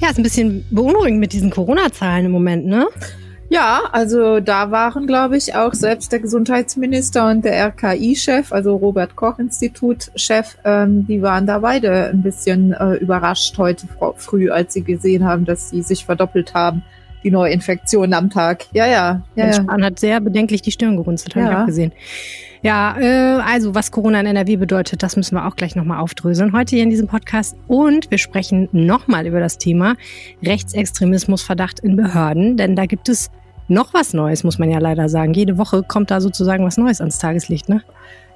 Ja, ist ein bisschen beunruhigend mit diesen Corona-Zahlen im Moment, ne? Ja, also da waren, glaube ich, auch selbst der Gesundheitsminister und der RKI-Chef, also Robert Koch-Institut-Chef, ähm, die waren da beide ein bisschen äh, überrascht heute früh, als sie gesehen haben, dass sie sich verdoppelt haben, die Neuinfektionen am Tag. Ja, ja. ja, ja. Spahn hat sehr bedenklich die Stirn gerunzelt, habe ja. ich auch gesehen. Ja, äh, also was Corona in NRW bedeutet, das müssen wir auch gleich nochmal aufdröseln. Heute hier in diesem Podcast. Und wir sprechen nochmal über das Thema Rechtsextremismusverdacht in Behörden. Denn da gibt es noch was Neues, muss man ja leider sagen. Jede Woche kommt da sozusagen was Neues ans Tageslicht, ne?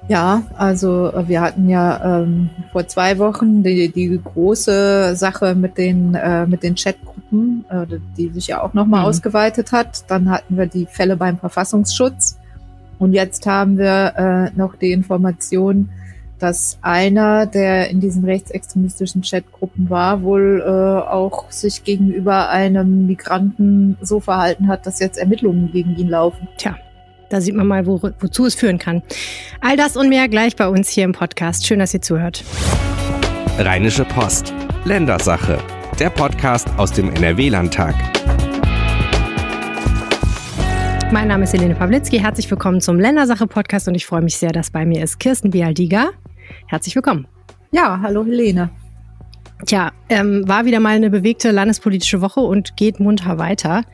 Ja, also wir hatten ja ähm, vor zwei Wochen die, die große Sache mit den äh, mit den Chatgruppen, äh, die sich ja auch nochmal mhm. ausgeweitet hat. Dann hatten wir die Fälle beim Verfassungsschutz. Und jetzt haben wir äh, noch die Information, dass einer, der in diesen rechtsextremistischen Chatgruppen war, wohl äh, auch sich gegenüber einem Migranten so verhalten hat, dass jetzt Ermittlungen gegen ihn laufen. Tja, da sieht man mal, wo, wozu es führen kann. All das und mehr gleich bei uns hier im Podcast. Schön, dass ihr zuhört. Rheinische Post. Ländersache. Der Podcast aus dem NRW-Landtag. Mein Name ist Helene Pawlitzki. Herzlich willkommen zum Ländersache-Podcast und ich freue mich sehr, dass bei mir ist Kirsten Bialdiga. Herzlich willkommen. Ja, hallo Helene. Tja, ähm, war wieder mal eine bewegte landespolitische Woche und geht munter weiter.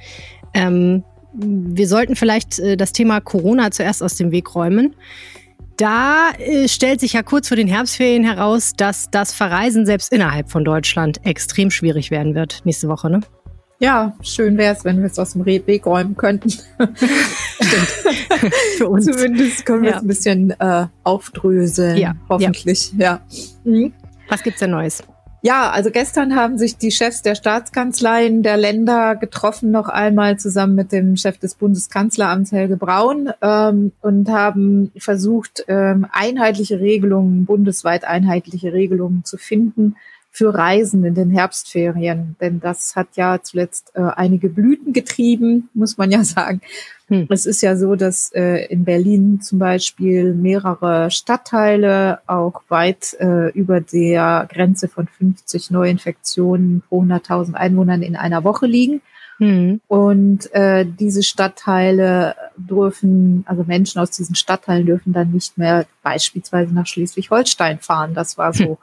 Ähm, wir sollten vielleicht äh, das Thema Corona zuerst aus dem Weg räumen. Da äh, stellt sich ja kurz vor den Herbstferien heraus, dass das Verreisen selbst innerhalb von Deutschland extrem schwierig werden wird nächste Woche, ne? Ja, schön wäre es, wenn wir es aus dem Weg räumen könnten. Für uns. Zumindest können wir ja. es ein bisschen äh, aufdröseln, ja. hoffentlich. Ja. ja. Mhm. Was gibt's denn Neues? Ja, also gestern haben sich die Chefs der Staatskanzleien der Länder getroffen, noch einmal zusammen mit dem Chef des Bundeskanzleramts Helge Braun ähm, und haben versucht, ähm, einheitliche Regelungen, bundesweit einheitliche Regelungen zu finden, für Reisen in den Herbstferien. Denn das hat ja zuletzt äh, einige Blüten getrieben, muss man ja sagen. Hm. Es ist ja so, dass äh, in Berlin zum Beispiel mehrere Stadtteile auch weit äh, über der Grenze von 50 Neuinfektionen pro 100.000 Einwohnern in einer Woche liegen. Hm. Und äh, diese Stadtteile dürfen, also Menschen aus diesen Stadtteilen dürfen dann nicht mehr beispielsweise nach Schleswig-Holstein fahren. Das war so hm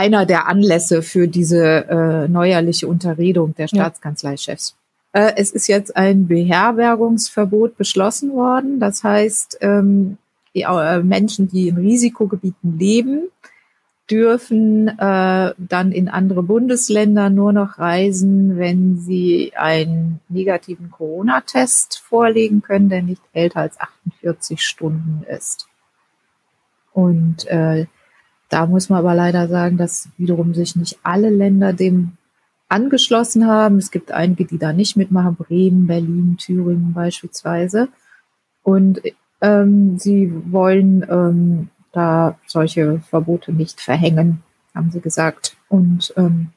einer der Anlässe für diese äh, neuerliche Unterredung der Staatskanzleichefs. Äh, es ist jetzt ein Beherbergungsverbot beschlossen worden. Das heißt, ähm, die, äh, Menschen, die in Risikogebieten leben, dürfen äh, dann in andere Bundesländer nur noch reisen, wenn sie einen negativen Corona-Test vorlegen können, der nicht älter als 48 Stunden ist. Und äh, da muss man aber leider sagen, dass wiederum sich nicht alle Länder dem angeschlossen haben. Es gibt einige, die da nicht mitmachen, Bremen, Berlin, Thüringen beispielsweise. Und ähm, sie wollen ähm, da solche Verbote nicht verhängen, haben sie gesagt. Und ähm,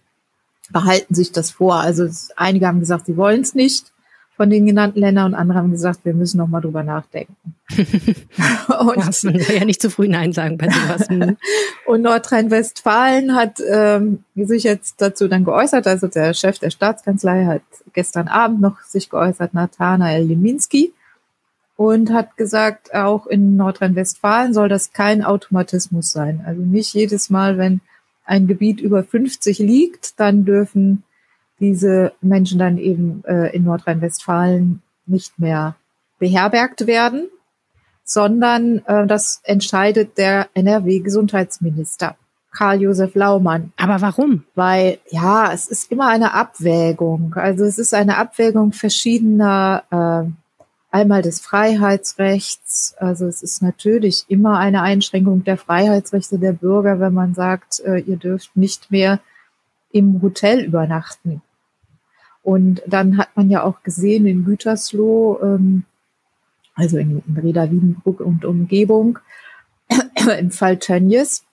behalten sich das vor. Also einige haben gesagt, sie wollen es nicht von den genannten Ländern und andere haben gesagt, wir müssen noch mal drüber nachdenken. und man soll ja nicht zu früh Nein sagen bei sowas. Hm. und Nordrhein-Westfalen hat ähm, sich jetzt dazu dann geäußert, also der Chef der Staatskanzlei hat gestern Abend noch sich geäußert, Nathanael Liminski, und hat gesagt, auch in Nordrhein-Westfalen soll das kein Automatismus sein. Also nicht jedes Mal, wenn ein Gebiet über 50 liegt, dann dürfen diese Menschen dann eben äh, in Nordrhein-Westfalen nicht mehr beherbergt werden, sondern äh, das entscheidet der NRW-Gesundheitsminister. Karl-Josef Laumann. Aber warum? Weil, ja, es ist immer eine Abwägung. Also es ist eine Abwägung verschiedener, äh, einmal des Freiheitsrechts. Also es ist natürlich immer eine Einschränkung der Freiheitsrechte der Bürger, wenn man sagt, äh, ihr dürft nicht mehr im Hotel übernachten. Und dann hat man ja auch gesehen in Gütersloh, ähm, also in, in Reda Wiedenbrück und Umgebung, im Fall Tönnies,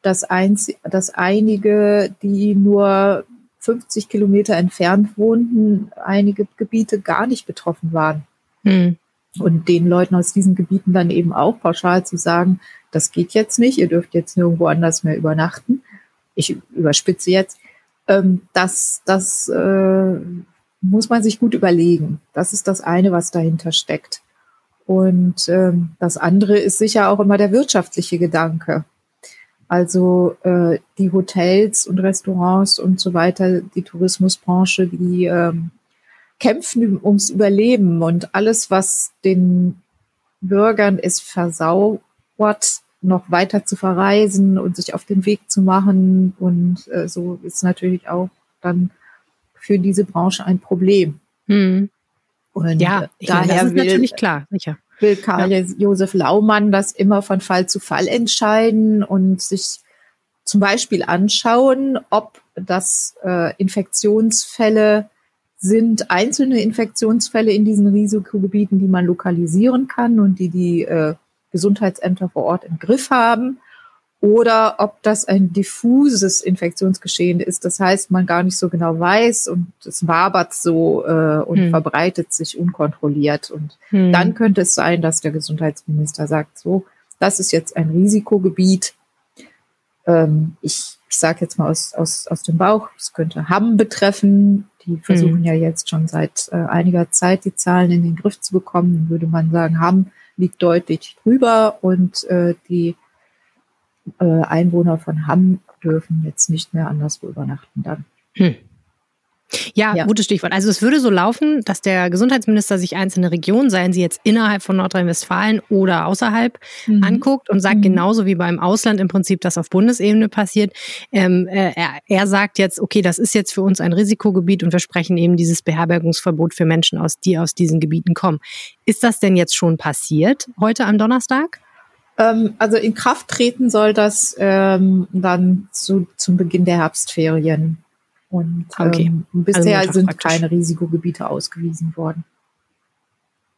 dass, eins, dass einige, die nur 50 Kilometer entfernt wohnten, einige Gebiete gar nicht betroffen waren. Hm. Und den Leuten aus diesen Gebieten dann eben auch pauschal zu sagen, das geht jetzt nicht, ihr dürft jetzt nirgendwo anders mehr übernachten. Ich überspitze jetzt, Ähm, das das äh, muss man sich gut überlegen. Das ist das eine, was dahinter steckt. Und ähm, das andere ist sicher auch immer der wirtschaftliche Gedanke. Also äh, die Hotels und Restaurants und so weiter, die Tourismusbranche, die ähm, kämpfen ums Überleben und alles, was den Bürgern es versauert, noch weiter zu verreisen und sich auf den Weg zu machen. Und äh, so ist natürlich auch dann für diese Branche ein Problem. Hm. Und ja, daher meine, das ist will, natürlich klar, sicher. Will Karl ja. Josef Laumann das immer von Fall zu Fall entscheiden und sich zum Beispiel anschauen, ob das äh, Infektionsfälle sind, einzelne Infektionsfälle in diesen Risikogebieten, die man lokalisieren kann und die die äh, Gesundheitsämter vor Ort im Griff haben oder ob das ein diffuses Infektionsgeschehen ist. Das heißt, man gar nicht so genau weiß und es wabert so äh, und hm. verbreitet sich unkontrolliert. Und hm. dann könnte es sein, dass der Gesundheitsminister sagt, so, das ist jetzt ein Risikogebiet. Ähm, ich ich sage jetzt mal aus, aus, aus dem Bauch, es könnte Hamm betreffen. Die versuchen hm. ja jetzt schon seit äh, einiger Zeit die Zahlen in den Griff zu bekommen. Dann würde man sagen, Hamm liegt deutlich drüber und äh, die äh, Einwohner von Hamm dürfen jetzt nicht mehr anderswo übernachten dann. Hm. Ja, ja, gutes Stichwort. Also es würde so laufen, dass der Gesundheitsminister sich einzelne Regionen, seien sie jetzt innerhalb von Nordrhein-Westfalen oder außerhalb, mhm. anguckt und sagt mhm. genauso wie beim Ausland im Prinzip, das auf Bundesebene passiert. Ähm, äh, er, er sagt jetzt, okay, das ist jetzt für uns ein Risikogebiet und wir sprechen eben dieses Beherbergungsverbot für Menschen aus, die aus diesen Gebieten kommen. Ist das denn jetzt schon passiert heute am Donnerstag? Ähm, also in Kraft treten soll das ähm, dann zu, zum Beginn der Herbstferien. Und okay. ähm, bisher also sind praktisch. keine Risikogebiete ausgewiesen worden.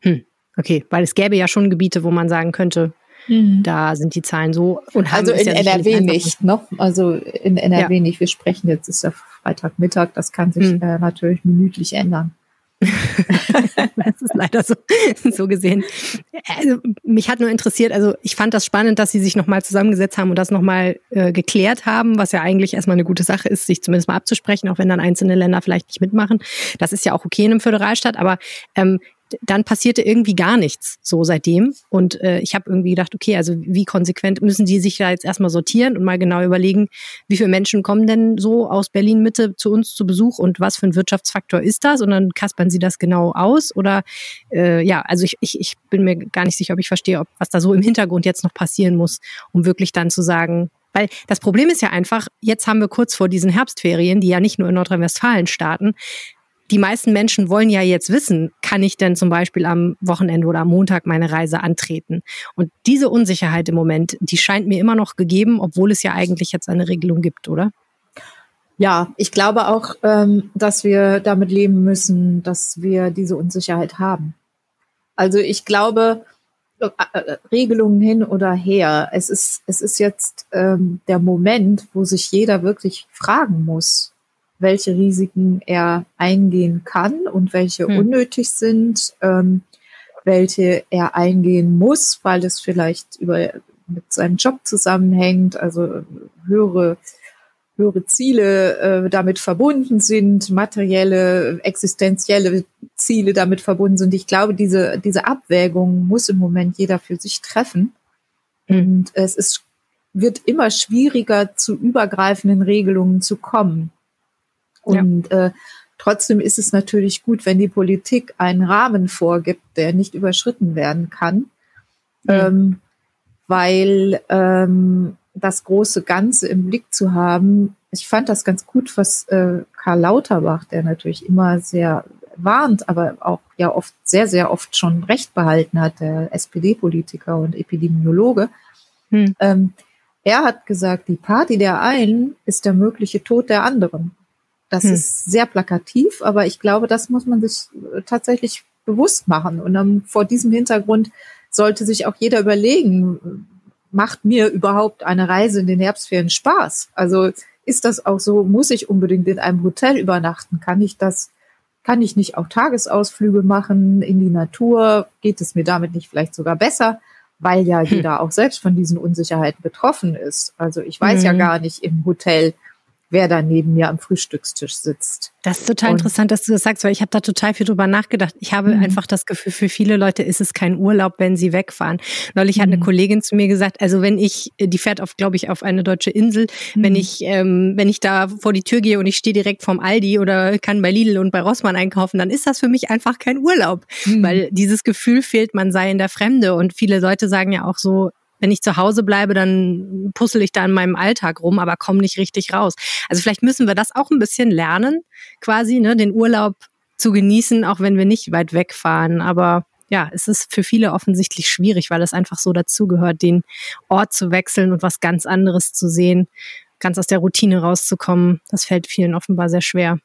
Hm. Okay, weil es gäbe ja schon Gebiete, wo man sagen könnte, mhm. da sind die Zahlen so. Und also in ja NRW nicht, ne? Also in NRW ja. nicht. Wir sprechen jetzt, ist ja Freitagmittag, das kann sich hm. äh, natürlich minütlich ändern. das ist leider so, so gesehen. Also, mich hat nur interessiert, also ich fand das spannend, dass sie sich nochmal zusammengesetzt haben und das nochmal äh, geklärt haben, was ja eigentlich erstmal eine gute Sache ist, sich zumindest mal abzusprechen, auch wenn dann einzelne Länder vielleicht nicht mitmachen. Das ist ja auch okay in einem Föderalstaat, aber ähm, dann passierte irgendwie gar nichts so seitdem. Und äh, ich habe irgendwie gedacht, okay, also wie konsequent müssen die sich da jetzt erstmal sortieren und mal genau überlegen, wie viele Menschen kommen denn so aus Berlin Mitte zu uns zu Besuch und was für ein Wirtschaftsfaktor ist das? Und dann kaspern sie das genau aus. Oder äh, ja, also ich, ich, ich bin mir gar nicht sicher, ob ich verstehe, ob was da so im Hintergrund jetzt noch passieren muss, um wirklich dann zu sagen, weil das Problem ist ja einfach, jetzt haben wir kurz vor diesen Herbstferien, die ja nicht nur in Nordrhein-Westfalen starten, die meisten Menschen wollen ja jetzt wissen, kann ich denn zum Beispiel am Wochenende oder am Montag meine Reise antreten? Und diese Unsicherheit im Moment, die scheint mir immer noch gegeben, obwohl es ja eigentlich jetzt eine Regelung gibt, oder? Ja, ich glaube auch, ähm, dass wir damit leben müssen, dass wir diese Unsicherheit haben. Also ich glaube, äh, äh, Regelungen hin oder her. Es ist, es ist jetzt ähm, der Moment, wo sich jeder wirklich fragen muss, welche Risiken er eingehen kann und welche hm. unnötig sind, ähm, welche er eingehen muss, weil es vielleicht über mit seinem Job zusammenhängt, also höhere höhere Ziele äh, damit verbunden sind, materielle, existenzielle Ziele damit verbunden sind. Ich glaube, diese, diese Abwägung muss im Moment jeder für sich treffen. Hm. Und es ist, wird immer schwieriger, zu übergreifenden Regelungen zu kommen. Und ja. äh, trotzdem ist es natürlich gut, wenn die Politik einen Rahmen vorgibt, der nicht überschritten werden kann, mhm. ähm, weil ähm, das große Ganze im Blick zu haben. Ich fand das ganz gut, was äh, Karl Lauterbach, der natürlich immer sehr warnt, aber auch ja oft sehr, sehr oft schon Recht behalten hat, der SPD-Politiker und Epidemiologe. Hm. Ähm, er hat gesagt, die Party der einen ist der mögliche Tod der anderen. Das hm. ist sehr plakativ, aber ich glaube, das muss man sich äh, tatsächlich bewusst machen. Und um, vor diesem Hintergrund sollte sich auch jeder überlegen, macht mir überhaupt eine Reise in den Herbstferien Spaß? Also ist das auch so, muss ich unbedingt in einem Hotel übernachten? Kann ich das, kann ich nicht auch Tagesausflüge machen in die Natur? Geht es mir damit nicht vielleicht sogar besser? Weil ja hm. jeder auch selbst von diesen Unsicherheiten betroffen ist. Also ich weiß mhm. ja gar nicht im Hotel, wer da neben mir am Frühstückstisch sitzt. Das ist total und interessant, dass du das sagst, weil ich habe da total viel drüber nachgedacht. Ich habe mhm. einfach das Gefühl, für viele Leute ist es kein Urlaub, wenn sie wegfahren. Neulich mhm. hat eine mhm. Kollegin zu mir gesagt, also wenn ich, die fährt auf, glaube ich, auf eine deutsche Insel, mhm. wenn ich, ähm, wenn ich da vor die Tür gehe und ich stehe direkt vorm Aldi oder kann bei Lidl und bei Rossmann einkaufen, dann ist das für mich einfach kein Urlaub, mhm. weil dieses Gefühl fehlt, man sei in der Fremde. Und viele Leute sagen ja auch so, wenn ich zu Hause bleibe, dann puzzle ich da in meinem Alltag rum, aber komme nicht richtig raus. Also vielleicht müssen wir das auch ein bisschen lernen, quasi, ne, den Urlaub zu genießen, auch wenn wir nicht weit wegfahren. Aber ja, es ist für viele offensichtlich schwierig, weil es einfach so dazugehört, den Ort zu wechseln und was ganz anderes zu sehen, ganz aus der Routine rauszukommen. Das fällt vielen offenbar sehr schwer.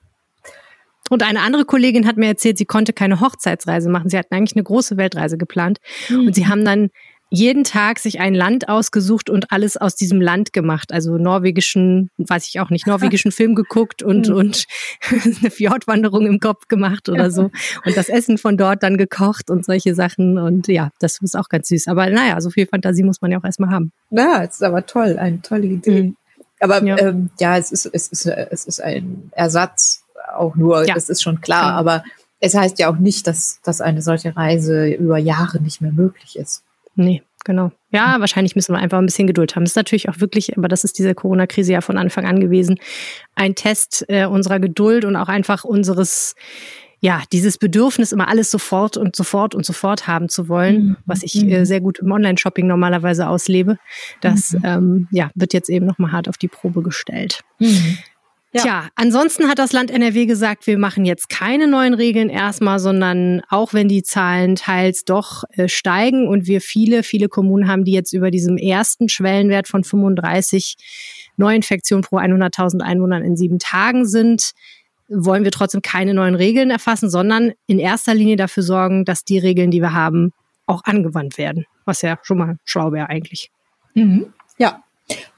Und eine andere Kollegin hat mir erzählt, sie konnte keine Hochzeitsreise machen. Sie hatten eigentlich eine große Weltreise geplant. Mhm. Und sie haben dann jeden Tag sich ein Land ausgesucht und alles aus diesem Land gemacht. Also norwegischen, weiß ich auch nicht, norwegischen Film geguckt und, mhm. und eine Fjordwanderung im Kopf gemacht oder so. Und das Essen von dort dann gekocht und solche Sachen. Und ja, das ist auch ganz süß. Aber naja, so viel Fantasie muss man ja auch erstmal haben. Ja, es ist aber toll, eine tolle Idee. Mhm. Aber ja, ähm, ja es, ist, es, ist, es ist ein Ersatz auch nur, ja. das ist schon klar. Ja. Aber es heißt ja auch nicht, dass, dass eine solche Reise über Jahre nicht mehr möglich ist. Nee, genau. Ja, wahrscheinlich müssen wir einfach ein bisschen Geduld haben. Das ist natürlich auch wirklich, aber das ist diese Corona-Krise ja von Anfang an gewesen, ein Test äh, unserer Geduld und auch einfach unseres, ja, dieses Bedürfnis, immer alles sofort und sofort und sofort haben zu wollen, mhm. was ich äh, mhm. sehr gut im Online-Shopping normalerweise auslebe. Das mhm. ähm, ja, wird jetzt eben nochmal hart auf die Probe gestellt. Mhm. Ja. Tja, ansonsten hat das Land NRW gesagt, wir machen jetzt keine neuen Regeln erstmal, sondern auch wenn die Zahlen teils doch äh, steigen und wir viele, viele Kommunen haben, die jetzt über diesem ersten Schwellenwert von 35 Neuinfektionen pro 100.000 Einwohnern in sieben Tagen sind, wollen wir trotzdem keine neuen Regeln erfassen, sondern in erster Linie dafür sorgen, dass die Regeln, die wir haben, auch angewandt werden. Was ja schon mal schlau wäre eigentlich. Mhm. Ja,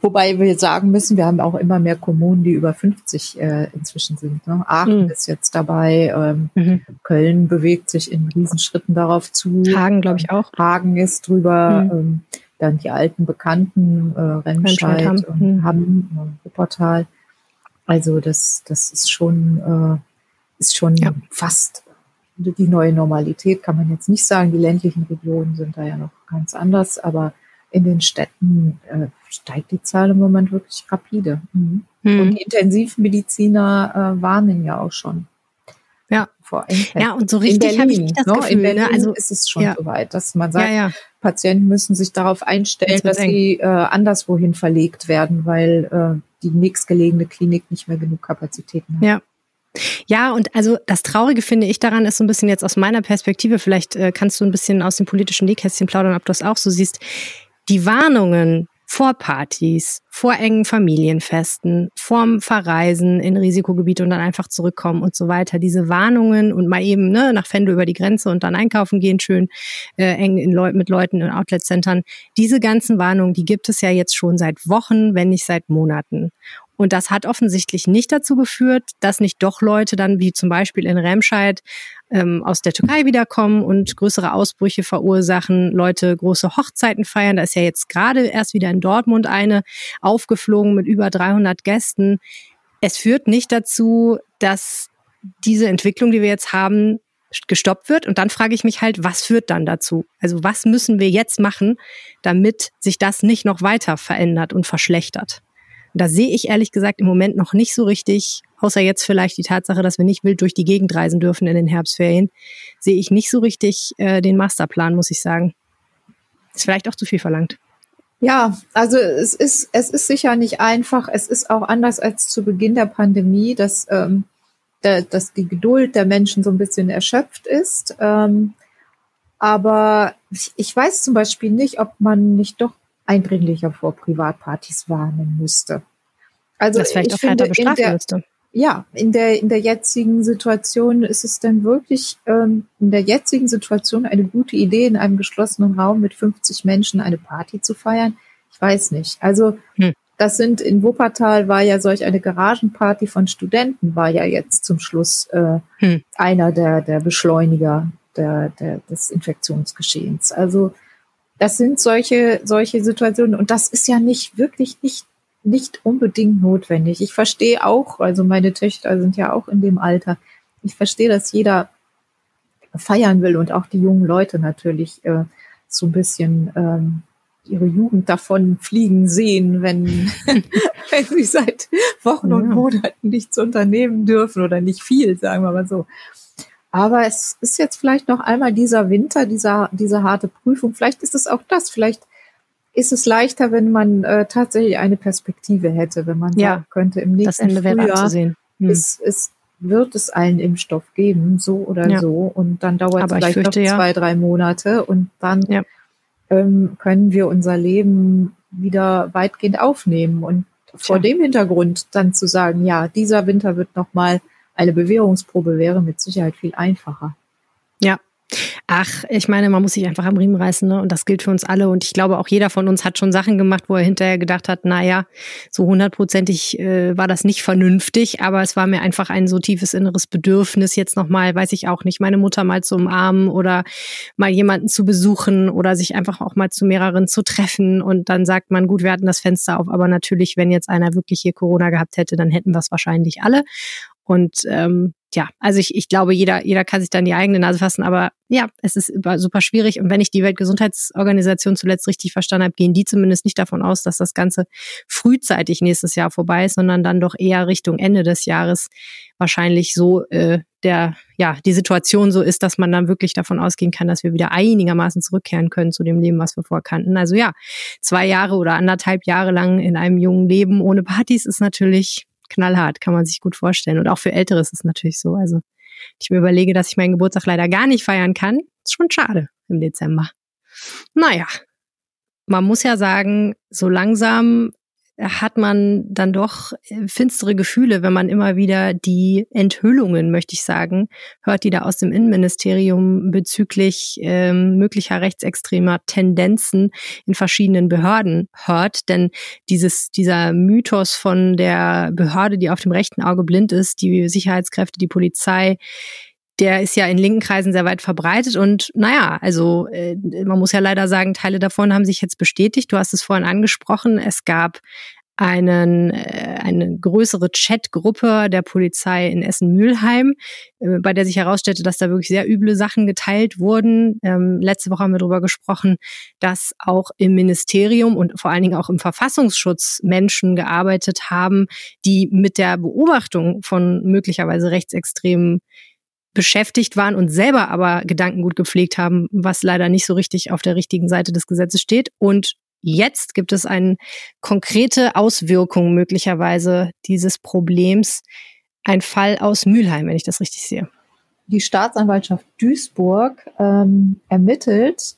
Wobei wir sagen müssen, wir haben auch immer mehr Kommunen, die über 50 äh, inzwischen sind. Ne? Aachen mhm. ist jetzt dabei, ähm, mhm. Köln bewegt sich in Riesenschritten darauf zu. Hagen, glaube ich, auch. Hagen ist drüber. Mhm. Ähm, dann die alten Bekannten, äh, Remscheid, Remscheid und mhm. Hamm, äh, Wuppertal. Also das, das ist schon, äh, ist schon ja. fast die neue Normalität, kann man jetzt nicht sagen. Die ländlichen Regionen sind da ja noch ganz anders, aber in den Städten äh, steigt die Zahl im Moment wirklich rapide. Mhm. Mhm. Und die Intensivmediziner äh, warnen ja auch schon. Ja. Vor ja, und so richtig habe ich nicht das ne? Gefühl. In Berlin ne? also, ist es schon ja. soweit, dass man sagt, ja, ja. Patienten müssen sich darauf einstellen, das dass sie äh, anderswohin verlegt werden, weil äh, die nächstgelegene Klinik nicht mehr genug Kapazitäten hat. Ja. Ja, und also das Traurige finde ich daran ist so ein bisschen jetzt aus meiner Perspektive, vielleicht äh, kannst du ein bisschen aus dem politischen Nähkästchen plaudern, ob du das auch so siehst die Warnungen vor Partys, vor engen Familienfesten, vorm Verreisen in Risikogebiete und dann einfach zurückkommen und so weiter. Diese Warnungen und mal eben ne, nach Fendo über die Grenze und dann einkaufen gehen, schön äh, eng in Leu mit Leuten in Outlet-Centern. Diese ganzen Warnungen, die gibt es ja jetzt schon seit Wochen, wenn nicht seit Monaten. Und das hat offensichtlich nicht dazu geführt, dass nicht doch Leute dann, wie zum Beispiel in Remscheid, ähm, aus der Türkei wiederkommen und größere Ausbrüche verursachen, Leute große Hochzeiten feiern. Da ist ja jetzt gerade erst wieder in Dortmund eine aufgeflogen mit über 300 Gästen. Es führt nicht dazu, dass diese Entwicklung, die wir jetzt haben, gestoppt wird. Und dann frage ich mich halt, was führt dann dazu? Also was müssen wir jetzt machen, damit sich das nicht noch weiter verändert und verschlechtert? Da sehe ich ehrlich gesagt im Moment noch nicht so richtig, außer jetzt vielleicht die Tatsache, dass wir nicht wild durch die Gegend reisen dürfen in den Herbstferien, sehe ich nicht so richtig äh, den Masterplan, muss ich sagen. Ist vielleicht auch zu viel verlangt. Ja, also es ist, es ist sicher nicht einfach. Es ist auch anders als zu Beginn der Pandemie, dass, ähm, der, dass die Geduld der Menschen so ein bisschen erschöpft ist. Ähm, aber ich, ich weiß zum Beispiel nicht, ob man nicht doch eindringlicher vor Privatpartys warnen müsste. Also das vielleicht auch härter bestrafen müsste. Ja, in der, in der jetzigen Situation ist es dann wirklich ähm, in der jetzigen Situation eine gute Idee, in einem geschlossenen Raum mit 50 Menschen eine Party zu feiern? Ich weiß nicht. Also hm. das sind in Wuppertal war ja solch eine Garagenparty von Studenten, war ja jetzt zum Schluss äh, hm. einer der, der Beschleuniger der, der, des Infektionsgeschehens. Also das sind solche, solche Situationen. Und das ist ja nicht wirklich nicht nicht unbedingt notwendig. Ich verstehe auch, also meine Töchter sind ja auch in dem Alter. Ich verstehe, dass jeder feiern will und auch die jungen Leute natürlich äh, so ein bisschen ähm, ihre Jugend davon fliegen sehen, wenn, wenn sie seit Wochen und Monaten nichts unternehmen dürfen oder nicht viel, sagen wir mal so. Aber es ist jetzt vielleicht noch einmal dieser Winter, dieser, diese harte Prüfung. Vielleicht ist es auch das. Vielleicht ist es leichter, wenn man äh, tatsächlich eine Perspektive hätte, wenn man ja, könnte, im nächsten das Ende Frühjahr hm. ist, ist, wird es einen Impfstoff geben, so oder ja. so. Und dann dauert es vielleicht fürchte, noch zwei, drei Monate und dann ja. ähm, können wir unser Leben wieder weitgehend aufnehmen. Und vor dem Hintergrund dann zu sagen, ja, dieser Winter wird nochmal eine Bewährungsprobe wäre mit Sicherheit viel einfacher. Ja, Ach, ich meine, man muss sich einfach am Riemen reißen, ne? Und das gilt für uns alle. Und ich glaube, auch jeder von uns hat schon Sachen gemacht, wo er hinterher gedacht hat, naja, so hundertprozentig äh, war das nicht vernünftig, aber es war mir einfach ein so tiefes inneres Bedürfnis, jetzt nochmal, weiß ich auch nicht, meine Mutter mal zu umarmen oder mal jemanden zu besuchen oder sich einfach auch mal zu mehreren zu treffen. Und dann sagt man, gut, wir hatten das Fenster auf, aber natürlich, wenn jetzt einer wirklich hier Corona gehabt hätte, dann hätten wir es wahrscheinlich alle. Und ähm, ja, also ich, ich glaube, jeder, jeder kann sich dann die eigene Nase fassen, aber ja, es ist super schwierig. Und wenn ich die Weltgesundheitsorganisation zuletzt richtig verstanden habe, gehen die zumindest nicht davon aus, dass das Ganze frühzeitig nächstes Jahr vorbei ist, sondern dann doch eher Richtung Ende des Jahres wahrscheinlich so äh, der, ja, die Situation so ist, dass man dann wirklich davon ausgehen kann, dass wir wieder einigermaßen zurückkehren können zu dem Leben, was wir vorher kannten. Also ja, zwei Jahre oder anderthalb Jahre lang in einem jungen Leben ohne Partys ist natürlich knallhart, kann man sich gut vorstellen. Und auch für Ältere ist es natürlich so. Also ich mir überlege, dass ich meinen Geburtstag leider gar nicht feiern kann. Ist schon schade im Dezember. Naja, man muss ja sagen, so langsam hat man dann doch äh, finstere Gefühle, wenn man immer wieder die Enthüllungen, möchte ich sagen, hört, die da aus dem Innenministerium bezüglich ähm, möglicher rechtsextremer Tendenzen in verschiedenen Behörden hört. Denn dieses, dieser Mythos von der Behörde, die auf dem rechten Auge blind ist, die Sicherheitskräfte, die Polizei, der ist ja in linken Kreisen sehr weit verbreitet und naja, also äh, man muss ja leider sagen, Teile davon haben sich jetzt bestätigt. Du hast es vorhin angesprochen, es gab einen, äh, eine größere Chatgruppe der Polizei in Essen-Mülheim, äh, bei der sich herausstellte, dass da wirklich sehr üble Sachen geteilt wurden. Ähm, letzte Woche haben wir darüber gesprochen, dass auch im Ministerium und vor allen Dingen auch im Verfassungsschutz Menschen gearbeitet haben, die mit der Beobachtung von möglicherweise rechtsextremen beschäftigt waren und selber aber Gedankengut gepflegt haben, was leider nicht so richtig auf der richtigen Seite des Gesetzes steht. Und jetzt gibt es eine konkrete Auswirkung möglicherweise dieses Problems. Ein Fall aus Mülheim, wenn ich das richtig sehe. Die Staatsanwaltschaft Duisburg ähm, ermittelt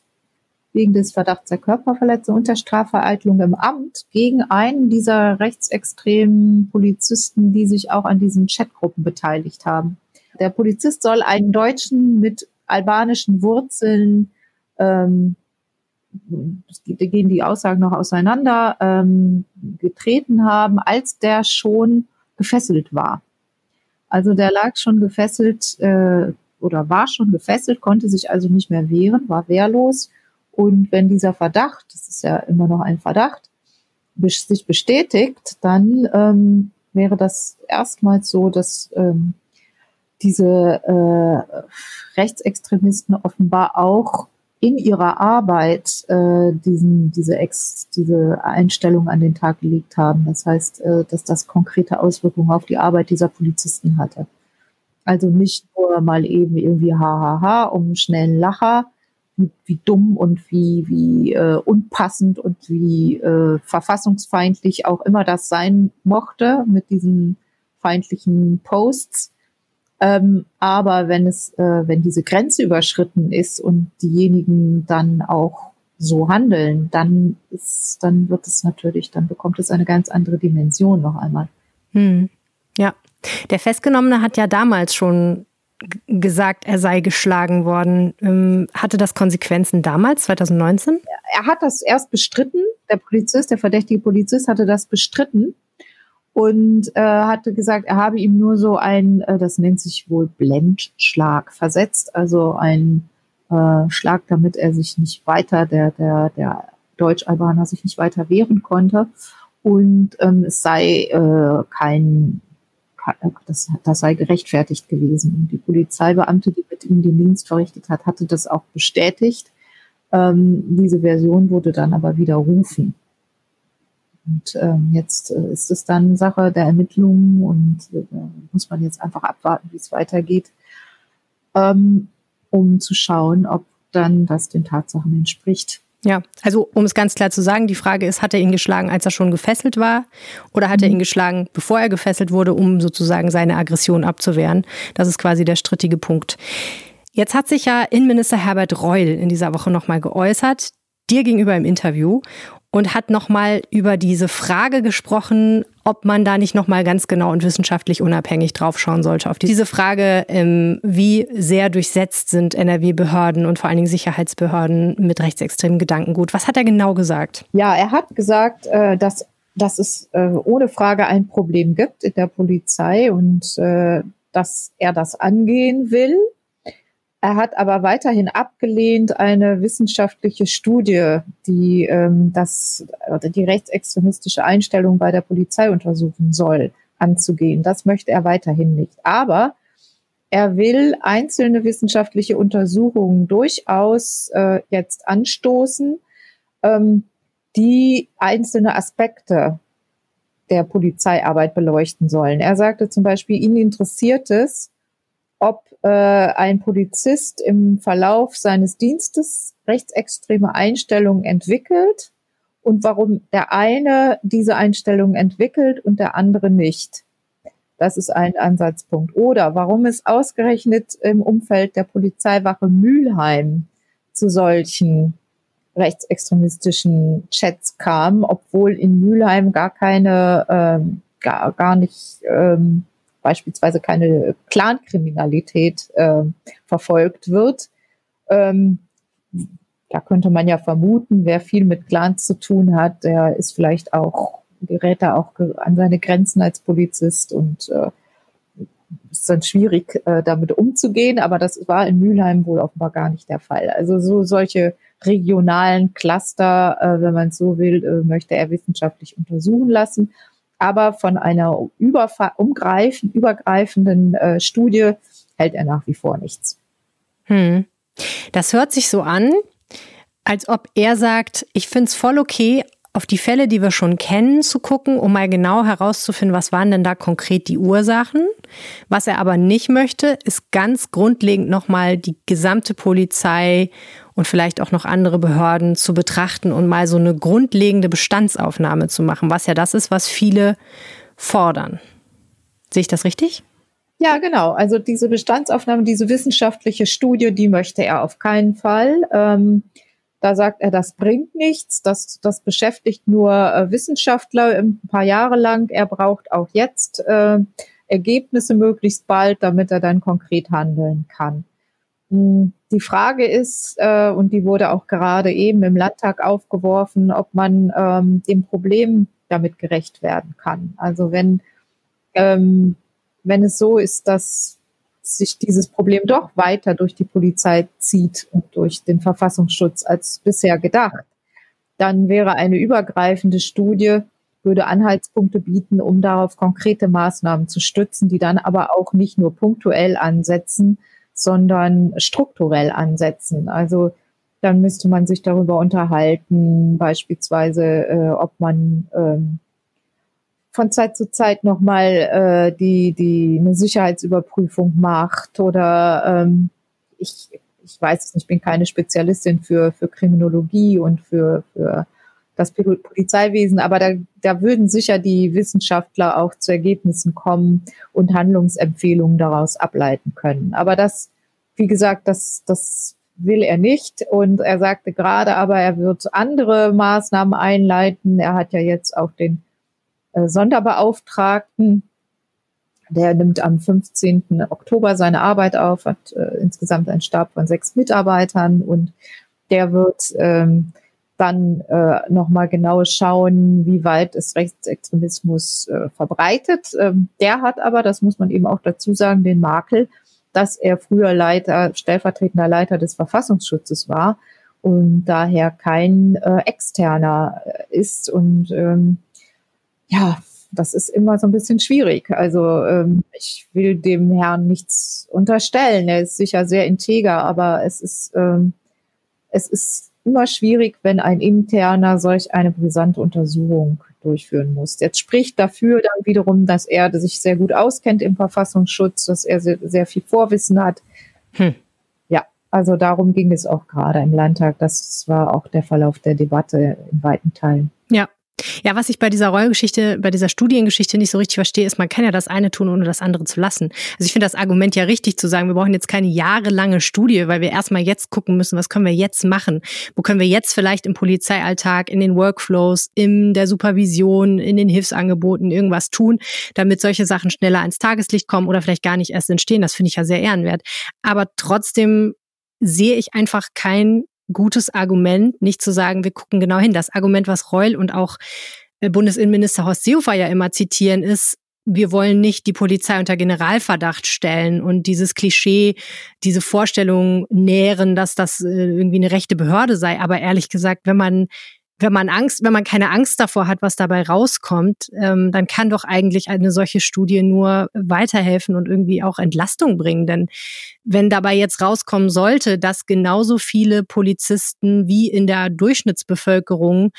wegen des Verdachts der Körperverletzung und der Strafvereitlung im Amt gegen einen dieser rechtsextremen Polizisten, die sich auch an diesen Chatgruppen beteiligt haben. Der Polizist soll einen Deutschen mit albanischen Wurzeln, ähm, da gehen die Aussagen noch auseinander, ähm, getreten haben, als der schon gefesselt war. Also der lag schon gefesselt äh, oder war schon gefesselt, konnte sich also nicht mehr wehren, war wehrlos. Und wenn dieser Verdacht, das ist ja immer noch ein Verdacht, sich bestätigt, dann ähm, wäre das erstmals so, dass ähm, diese äh, Rechtsextremisten offenbar auch in ihrer Arbeit äh, diesen, diese, Ex, diese Einstellung an den Tag gelegt haben. Das heißt, äh, dass das konkrete Auswirkungen auf die Arbeit dieser Polizisten hatte. Also nicht nur mal eben irgendwie hahaha um einen schnellen Lacher, wie, wie dumm und wie, wie äh, unpassend und wie äh, verfassungsfeindlich auch immer das sein mochte mit diesen feindlichen Posts, ähm, aber wenn es, äh, wenn diese Grenze überschritten ist und diejenigen dann auch so handeln, dann ist, dann wird es natürlich, dann bekommt es eine ganz andere Dimension noch einmal. Hm. Ja. Der Festgenommene hat ja damals schon gesagt, er sei geschlagen worden. Ähm, hatte das Konsequenzen damals, 2019? Er hat das erst bestritten. Der Polizist, der verdächtige Polizist hatte das bestritten und äh, hatte gesagt, er habe ihm nur so ein, äh, das nennt sich wohl Blendschlag versetzt, also ein äh, Schlag, damit er sich nicht weiter, der, der, der Deutsch-Albaner sich nicht weiter wehren konnte. und ähm, es sei äh, kein, das, das sei gerechtfertigt gewesen. Und die Polizeibeamte, die mit ihm den Dienst verrichtet hat, hatte das auch bestätigt. Ähm, diese Version wurde dann aber widerrufen. Und ähm, jetzt äh, ist es dann Sache der Ermittlungen und äh, muss man jetzt einfach abwarten, wie es weitergeht, ähm, um zu schauen, ob dann das den Tatsachen entspricht. Ja, also um es ganz klar zu sagen, die Frage ist, hat er ihn geschlagen, als er schon gefesselt war oder hat er ihn mhm. geschlagen, bevor er gefesselt wurde, um sozusagen seine Aggression abzuwehren? Das ist quasi der strittige Punkt. Jetzt hat sich ja Innenminister Herbert Reul in dieser Woche nochmal geäußert, dir gegenüber im Interview und hat nochmal über diese Frage gesprochen, ob man da nicht nochmal ganz genau und wissenschaftlich unabhängig draufschauen sollte. Auf diese Frage, ähm, wie sehr durchsetzt sind NRW-Behörden und vor allen Dingen Sicherheitsbehörden mit rechtsextremen Gedankengut. Was hat er genau gesagt? Ja, er hat gesagt, äh, dass, dass es äh, ohne Frage ein Problem gibt in der Polizei und äh, dass er das angehen will er hat aber weiterhin abgelehnt, eine wissenschaftliche Studie, die ähm, das oder die rechtsextremistische Einstellung bei der Polizei untersuchen soll, anzugehen. Das möchte er weiterhin nicht. Aber er will einzelne wissenschaftliche Untersuchungen durchaus äh, jetzt anstoßen, ähm, die einzelne Aspekte der Polizeiarbeit beleuchten sollen. Er sagte zum Beispiel, ihn interessiert es, ob äh, ein Polizist im Verlauf seines Dienstes rechtsextreme Einstellungen entwickelt und warum der eine diese Einstellungen entwickelt und der andere nicht. Das ist ein Ansatzpunkt. Oder warum es ausgerechnet im Umfeld der Polizeiwache Mülheim zu solchen rechtsextremistischen Chats kam, obwohl in Mülheim gar keine, ähm, gar, gar nicht ähm, beispielsweise keine Clankriminalität äh, verfolgt wird. Ähm, da könnte man ja vermuten, wer viel mit Clans zu tun hat, der ist vielleicht auch, gerät da auch an seine Grenzen als Polizist und äh, ist dann schwierig, äh, damit umzugehen. Aber das war in Mülheim wohl offenbar gar nicht der Fall. Also so solche regionalen Cluster, äh, wenn man es so will, äh, möchte er wissenschaftlich untersuchen lassen aber von einer übergreifenden äh, Studie hält er nach wie vor nichts. Hm. Das hört sich so an, als ob er sagt, ich finde es voll okay, auf die Fälle, die wir schon kennen, zu gucken, um mal genau herauszufinden, was waren denn da konkret die Ursachen. Was er aber nicht möchte, ist ganz grundlegend nochmal die gesamte Polizei und vielleicht auch noch andere Behörden zu betrachten und mal so eine grundlegende Bestandsaufnahme zu machen, was ja das ist, was viele fordern. Sehe ich das richtig? Ja, genau. Also diese Bestandsaufnahme, diese wissenschaftliche Studie, die möchte er auf keinen Fall. Ähm, da sagt er, das bringt nichts, das, das beschäftigt nur äh, Wissenschaftler ein paar Jahre lang. Er braucht auch jetzt äh, Ergebnisse möglichst bald, damit er dann konkret handeln kann. Hm, die Frage ist, äh, und die wurde auch gerade eben im Landtag aufgeworfen, ob man ähm, dem Problem damit gerecht werden kann. Also wenn, ähm, wenn es so ist, dass sich dieses Problem doch weiter durch die Polizei zieht und durch den Verfassungsschutz als bisher gedacht, dann wäre eine übergreifende Studie, würde Anhaltspunkte bieten, um darauf konkrete Maßnahmen zu stützen, die dann aber auch nicht nur punktuell ansetzen, sondern strukturell ansetzen. Also dann müsste man sich darüber unterhalten, beispielsweise, äh, ob man ähm, von Zeit zu Zeit nochmal äh, die, die eine Sicherheitsüberprüfung macht oder ähm, ich, ich weiß es nicht, ich bin keine Spezialistin für, für Kriminologie und für, für das Polizeiwesen, aber da, da würden sicher die Wissenschaftler auch zu Ergebnissen kommen und Handlungsempfehlungen daraus ableiten können. Aber das, wie gesagt, das, das will er nicht. Und er sagte gerade aber, er wird andere Maßnahmen einleiten. Er hat ja jetzt auch den äh, Sonderbeauftragten. Der nimmt am 15. Oktober seine Arbeit auf, hat äh, insgesamt einen Stab von sechs Mitarbeitern und der wird ähm, dann äh, nochmal genau schauen, wie weit ist Rechtsextremismus äh, verbreitet. Ähm, der hat aber, das muss man eben auch dazu sagen, den Makel, dass er früher Leiter, stellvertretender Leiter des Verfassungsschutzes war und daher kein äh, externer äh, ist und ähm, ja, das ist immer so ein bisschen schwierig. Also ähm, ich will dem Herrn nichts unterstellen. Er ist sicher sehr integer, aber es ist, ähm, es ist immer schwierig, wenn ein interner solch eine brisante Untersuchung durchführen muss. Jetzt spricht dafür dann wiederum, dass er sich sehr gut auskennt im Verfassungsschutz, dass er sehr, sehr viel Vorwissen hat. Hm. Ja, also darum ging es auch gerade im Landtag. Das war auch der Verlauf der Debatte in weiten Teilen. Ja, ja, was ich bei dieser Rollgeschichte, bei dieser Studiengeschichte nicht so richtig verstehe, ist, man kann ja das eine tun, ohne das andere zu lassen. Also ich finde das Argument ja richtig zu sagen, wir brauchen jetzt keine jahrelange Studie, weil wir erstmal jetzt gucken müssen, was können wir jetzt machen? Wo können wir jetzt vielleicht im Polizeialltag, in den Workflows, in der Supervision, in den Hilfsangeboten irgendwas tun, damit solche Sachen schneller ans Tageslicht kommen oder vielleicht gar nicht erst entstehen. Das finde ich ja sehr ehrenwert. Aber trotzdem sehe ich einfach kein gutes Argument, nicht zu sagen, wir gucken genau hin. Das Argument, was Reul und auch äh, Bundesinnenminister Horst Seehofer ja immer zitieren, ist, wir wollen nicht die Polizei unter Generalverdacht stellen und dieses Klischee, diese Vorstellung nähren, dass das äh, irgendwie eine rechte Behörde sei. Aber ehrlich gesagt, wenn man wenn man Angst, wenn man keine Angst davor hat, was dabei rauskommt, ähm, dann kann doch eigentlich eine solche Studie nur weiterhelfen und irgendwie auch Entlastung bringen. Denn wenn dabei jetzt rauskommen sollte, dass genauso viele Polizisten wie in der Durchschnittsbevölkerung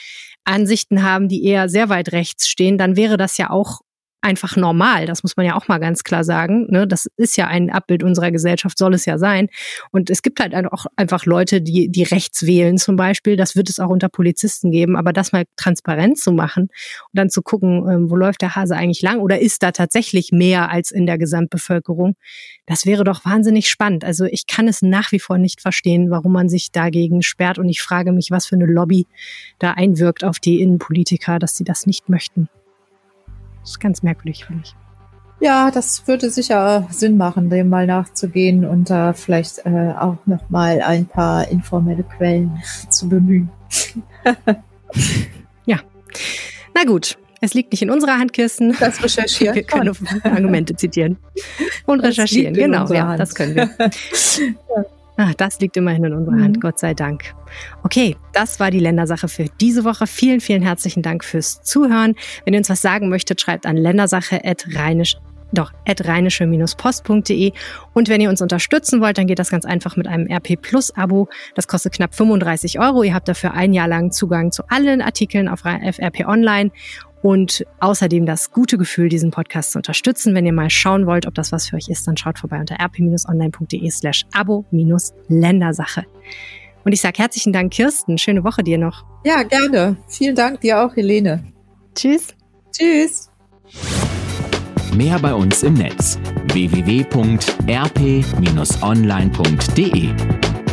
Ansichten haben, die eher sehr weit rechts stehen, dann wäre das ja auch einfach normal. Das muss man ja auch mal ganz klar sagen. Ne? Das ist ja ein Abbild unserer Gesellschaft, soll es ja sein. Und es gibt halt auch einfach Leute, die, die rechts wählen zum Beispiel. Das wird es auch unter Polizisten geben. Aber das mal transparent zu machen und dann zu gucken, ähm, wo läuft der Hase eigentlich lang oder ist da tatsächlich mehr als in der Gesamtbevölkerung, das wäre doch wahnsinnig spannend. Also ich kann es nach wie vor nicht verstehen, warum man sich dagegen sperrt. Und ich frage mich, was für eine Lobby da einwirkt auf die Innenpolitiker, dass sie das nicht möchten. Das ist ganz merkwürdig, finde ich. Ja, das würde sicher Sinn machen, dem mal nachzugehen und da äh, vielleicht äh, auch noch mal ein paar informelle Quellen zu bemühen. ja, na gut. Es liegt nicht in unserer Hand, Kirsten. Das recherchieren. Wir können Argumente zitieren und das recherchieren. Genau, ja, Hand. das können wir. Ach, das liegt immerhin in unserer Hand, mhm. Gott sei Dank. Okay, das war die Ländersache für diese Woche. Vielen, vielen herzlichen Dank fürs Zuhören. Wenn ihr uns was sagen möchtet, schreibt an ländersache.rheinisch doch, at rheinische-post.de. Und wenn ihr uns unterstützen wollt, dann geht das ganz einfach mit einem RP Plus Abo. Das kostet knapp 35 Euro. Ihr habt dafür ein Jahr lang Zugang zu allen Artikeln auf FRP Online und außerdem das gute Gefühl, diesen Podcast zu unterstützen. Wenn ihr mal schauen wollt, ob das was für euch ist, dann schaut vorbei unter rp-online.de slash abo-ländersache. Und ich sage herzlichen Dank, Kirsten. Schöne Woche dir noch. Ja, gerne. Vielen Dank dir auch, Helene. Tschüss. Tschüss. Mehr bei uns im Netz www.rp-online.de